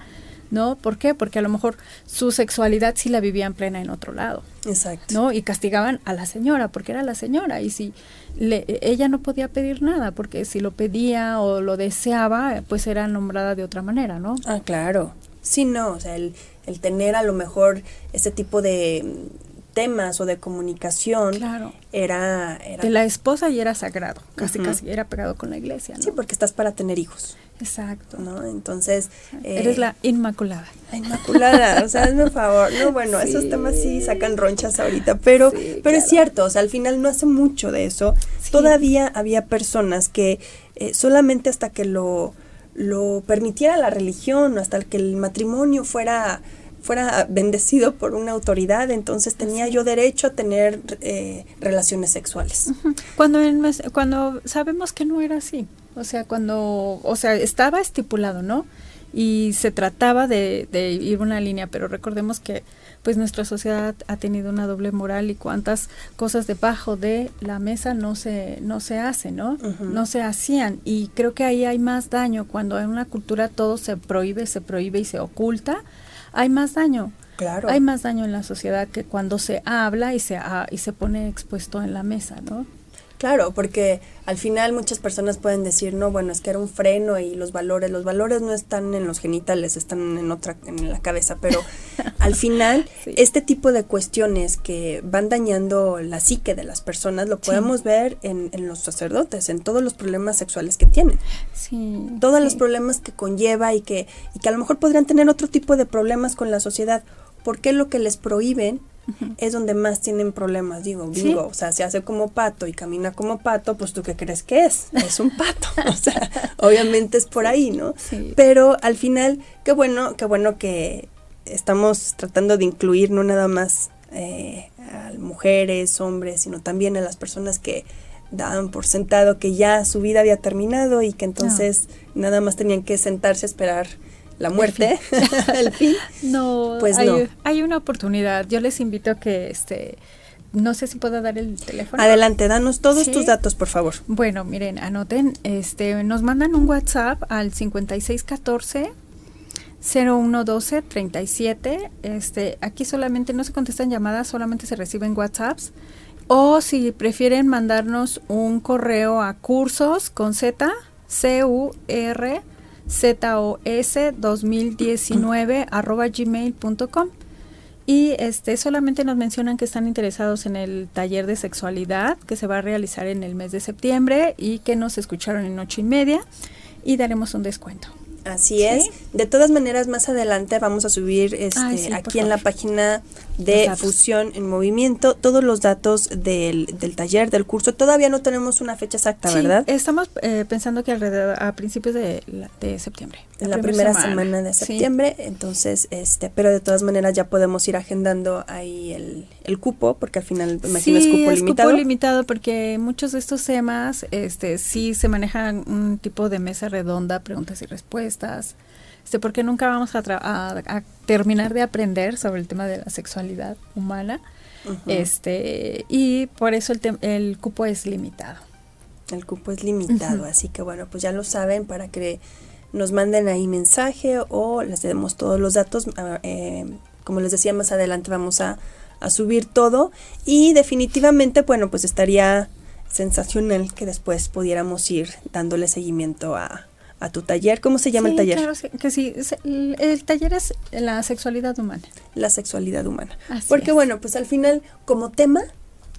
¿no? ¿Por qué? Porque a lo mejor su sexualidad sí la vivían plena en otro lado.
Exacto.
¿No? Y castigaban a la señora porque era la señora y si le, ella no podía pedir nada porque si lo pedía o lo deseaba, pues era nombrada de otra manera, ¿no?
Ah, claro. Sí, no, o sea, el, el tener a lo mejor ese tipo de temas o de comunicación
Claro.
era, era
De la esposa y era sagrado, casi casi era pegado con la iglesia, ¿no?
sí porque estás para tener hijos
Exacto.
no entonces eh,
Eres la inmaculada.
la inmaculada o sea hazme un favor no bueno <laughs> esos temas sí sacan ronchas ahorita pero
Sí,
pero es cierto o sea al final no hace mucho de eso
Sí.
todavía había personas que eh, solamente hasta que lo lo permitiera la religión o hasta que el matrimonio fuera fuera bendecido por una autoridad entonces tenía yo derecho a tener eh, relaciones sexuales.
Cuando en cuando sabemos que no era así, o sea, cuando, o sea, estaba estipulado, ¿no? Y se trataba de, de ir una línea, pero recordemos que pues nuestra sociedad ha tenido una doble moral y cuántas cosas debajo de la mesa no se no se hacen, ¿no? No se hacían. Y creo que ahí hay más daño cuando en una cultura todo se prohíbe, se prohíbe y se oculta, hay más daño.
claro
Hay más daño en la sociedad que cuando se habla y se ha- y se pone expuesto en la mesa, ¿no?
Claro, porque al final muchas personas pueden decir, no, bueno, es que era un freno y los valores, los valores no están en los genitales, están en otra, en la cabeza, pero <laughs> al final
Sí.
este tipo de cuestiones que van dañando la psique de las personas lo podemos ver en, en los sacerdotes, en todos los problemas sexuales que tienen,
Sí.
todos
sí.
los problemas que conlleva y que, y que a lo mejor podrían tener otro tipo de problemas con la sociedad. ¿Por qué lo que les prohíben es donde más tienen problemas, digo,
Sí.
bingo, o sea, se hace como pato y camina como pato, pues tú qué crees que es? Es un pato, <laughs> o sea, <laughs> obviamente es por ahí, ¿no?
Sí.
Pero al final, qué bueno, qué bueno que estamos tratando de incluir no nada más eh, a mujeres, hombres, sino también a las personas que daban por sentado que ya su vida había terminado y que entonces nada más tenían que sentarse a esperar la muerte, <laughs> el fin.
No,
Pues
hay,
no.
hay una oportunidad. Yo les invito a que, este, no sé si puedo dar el teléfono.
Adelante, danos todos
Sí.
tus datos, por favor.
Bueno, miren, anoten, este, nos mandan un WhatsApp al 5614 0112 37. Este, aquí solamente no se contestan llamadas, solamente se reciben WhatsApps. O si prefieren mandarnos un correo a cursos con Z, C U R Z O S 2019 arroba gmail.com. Y este solamente nos mencionan que están interesados en el taller de sexualidad que se va a realizar en el mes de septiembre y que nos escucharon en ocho y media y daremos un descuento.
Así
Sí.
es. De todas maneras, más adelante vamos a subir este,
Ay, sí, por
aquí en la página de. Fusión en Movimiento todos los datos del, del taller, del curso. Todavía no tenemos una fecha exacta,
Sí,
¿verdad?
Estamos eh, pensando que alrededor a principios de, de septiembre.
En la primera semana, de
Sí.
septiembre, entonces, este, pero de todas maneras ya podemos ir agendando ahí el, el cupo, porque al final, me imagino,
sí,
es cupo
es
limitado.
cupo limitado porque muchos de estos temas este, sí se manejan un tipo de mesa redonda, preguntas y respuestas, este, porque nunca vamos a, a- a terminar de aprender sobre el tema de la sexualidad humana. Este Y por eso el, el cupo es limitado.
El cupo es limitado, así que bueno, pues ya lo saben para que nos manden ahí mensaje o les demos todos los datos. eh, como les decía, más adelante vamos a, a subir todo y definitivamente, bueno, pues estaría sensacional que después pudiéramos ir dándole seguimiento a, a tu taller. ¿Cómo se llama el taller?
Claro que sí. El, taller es la sexualidad humana.
La sexualidad humana.
Así
Porque
es.
bueno, pues al final como tema,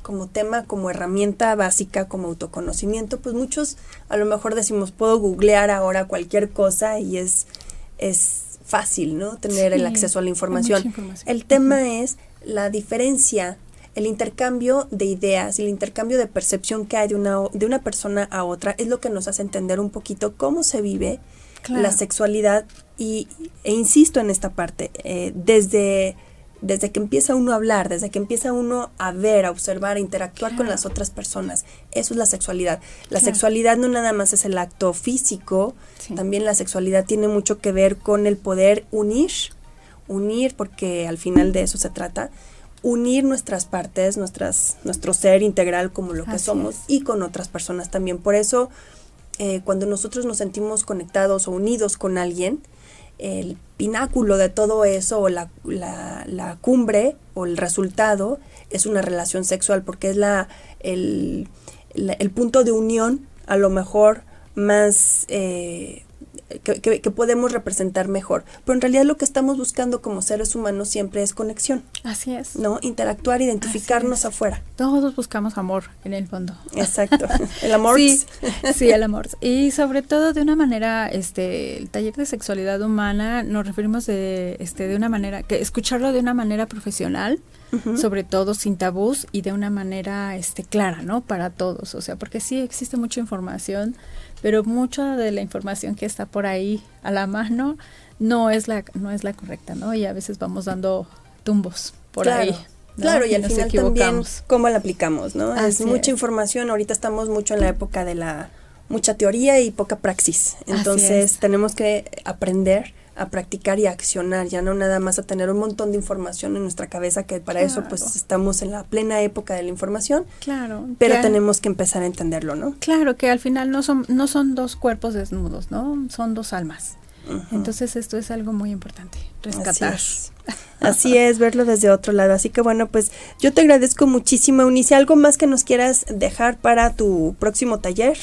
como tema, como herramienta básica, como autoconocimiento, pues muchos a lo mejor decimos, puedo googlear ahora cualquier cosa y es, es fácil, ¿no? Tener el acceso a la información. El tema es la diferencia, el intercambio de ideas y el intercambio de percepción que hay de una, de una persona a otra es lo que nos hace entender un poquito cómo se vive
Claro.
la sexualidad y, e insisto en esta parte, eh, desde, desde que empieza uno a hablar, desde que empieza uno a ver, a observar, a interactuar con las otras personas, eso es la sexualidad. La
Claro.
sexualidad no nada más es el acto físico,
Sí.
también la sexualidad tiene mucho que ver con el poder unir, unir, porque al final de eso se trata, unir nuestras partes, nuestras, nuestro ser integral como lo que somos
es.
y con otras personas también. Por eso, eh, cuando nosotros nos sentimos conectados o unidos con alguien, el pináculo de todo eso o la, la, la, cumbre o el resultado es una relación sexual porque es la, el, el punto de unión a lo mejor más eh, que, podemos representar mejor. Pero en realidad lo que estamos buscando como seres humanos siempre es conexión.
Así es.
¿No? Interactuar, identificarnos afuera.
Todos buscamos amor en el fondo.
Exacto. <laughs> El amor.
Sí, sí, el amor. Y sobre todo de una manera, este, el taller de sexualidad humana nos referimos de, este, de una manera, que escucharlo de una manera profesional, sobre todo sin tabús y de una manera, este, clara, ¿no? Para todos. O sea, porque sí existe mucha información pero mucha de la información que está por ahí a la mano no es la no es la correcta, ¿no? Y a veces vamos dando tumbos por ahí.
Claro, y al final también cómo la aplicamos, ¿no? es mucha información, ahorita estamos mucho en la época de la mucha teoría y poca praxis. Entonces, tenemos que aprender a practicar y a accionar, ya no nada más a tener un montón de información en nuestra cabeza, que para eso pues estamos en la plena época de la información.
Claro.
Pero tenemos que empezar a entenderlo, ¿no?
Claro, que al final no son, no son dos cuerpos desnudos, ¿no? Son dos almas. Entonces esto es algo muy importante, rescatar.
Así es. verlo desde otro lado. Así que bueno, pues yo te agradezco muchísimo, Unice. ¿Algo más que nos quieras dejar para tu próximo taller?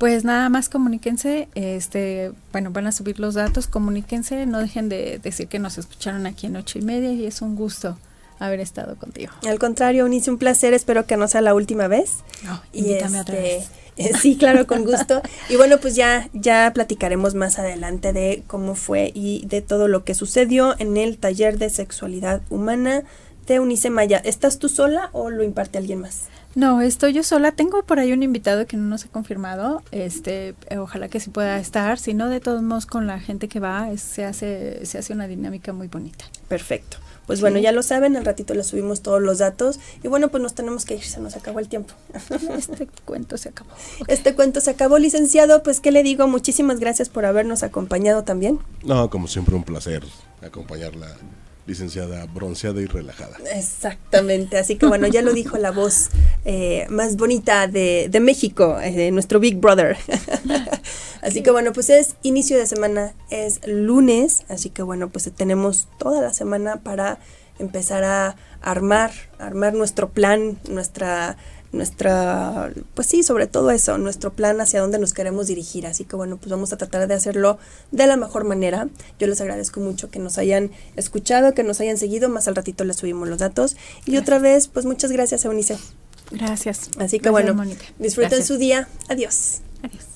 Pues nada más comuníquense, este, bueno, van a subir los datos, comuníquense, no dejen de decir que nos escucharon aquí en ocho y media y es un gusto haber estado contigo.
Al contrario, Unice, un placer, espero que no sea la última vez.
No, y este,
eh, sí, claro, con gusto. y bueno, pues ya, ya platicaremos más adelante de cómo fue y de todo lo que sucedió en el taller de sexualidad humana de Unice Maya. ¿Estás tú sola o lo imparte alguien más?
No, estoy yo sola. Tengo por ahí un invitado que no nos ha confirmado. Este, ojalá que sí pueda estar. Si no, de todos modos, con la gente que va, se hace, se hace una dinámica muy bonita.
Perfecto. Pues bueno, ya lo saben, al ratito les subimos todos los datos. Y bueno, pues nos tenemos que ir, se nos acabó el tiempo.
Este <laughs> cuento se acabó.
Este cuento se acabó, licenciado. Pues, ¿qué le digo? Muchísimas gracias por habernos acompañado también.
No, como siempre, un placer acompañarla licenciada bronceada y relajada.
Exactamente, así que bueno, ya lo dijo la voz eh, más bonita de, de México, eh, nuestro Big Brother. <laughs> así que bueno, pues es inicio de semana, es lunes, así que bueno, pues tenemos toda la semana para empezar a armar, armar nuestro plan, nuestra nuestra, pues sí, sobre todo eso, nuestro plan hacia dónde nos queremos dirigir. Así que bueno, pues vamos a tratar de hacerlo de la mejor manera. Yo les agradezco mucho que nos hayan escuchado, que nos hayan seguido. Más al ratito les subimos los datos. Y otra vez, pues muchas gracias, Eunice.
Gracias.
Así que bueno, disfruten su día. Adiós.
Adiós.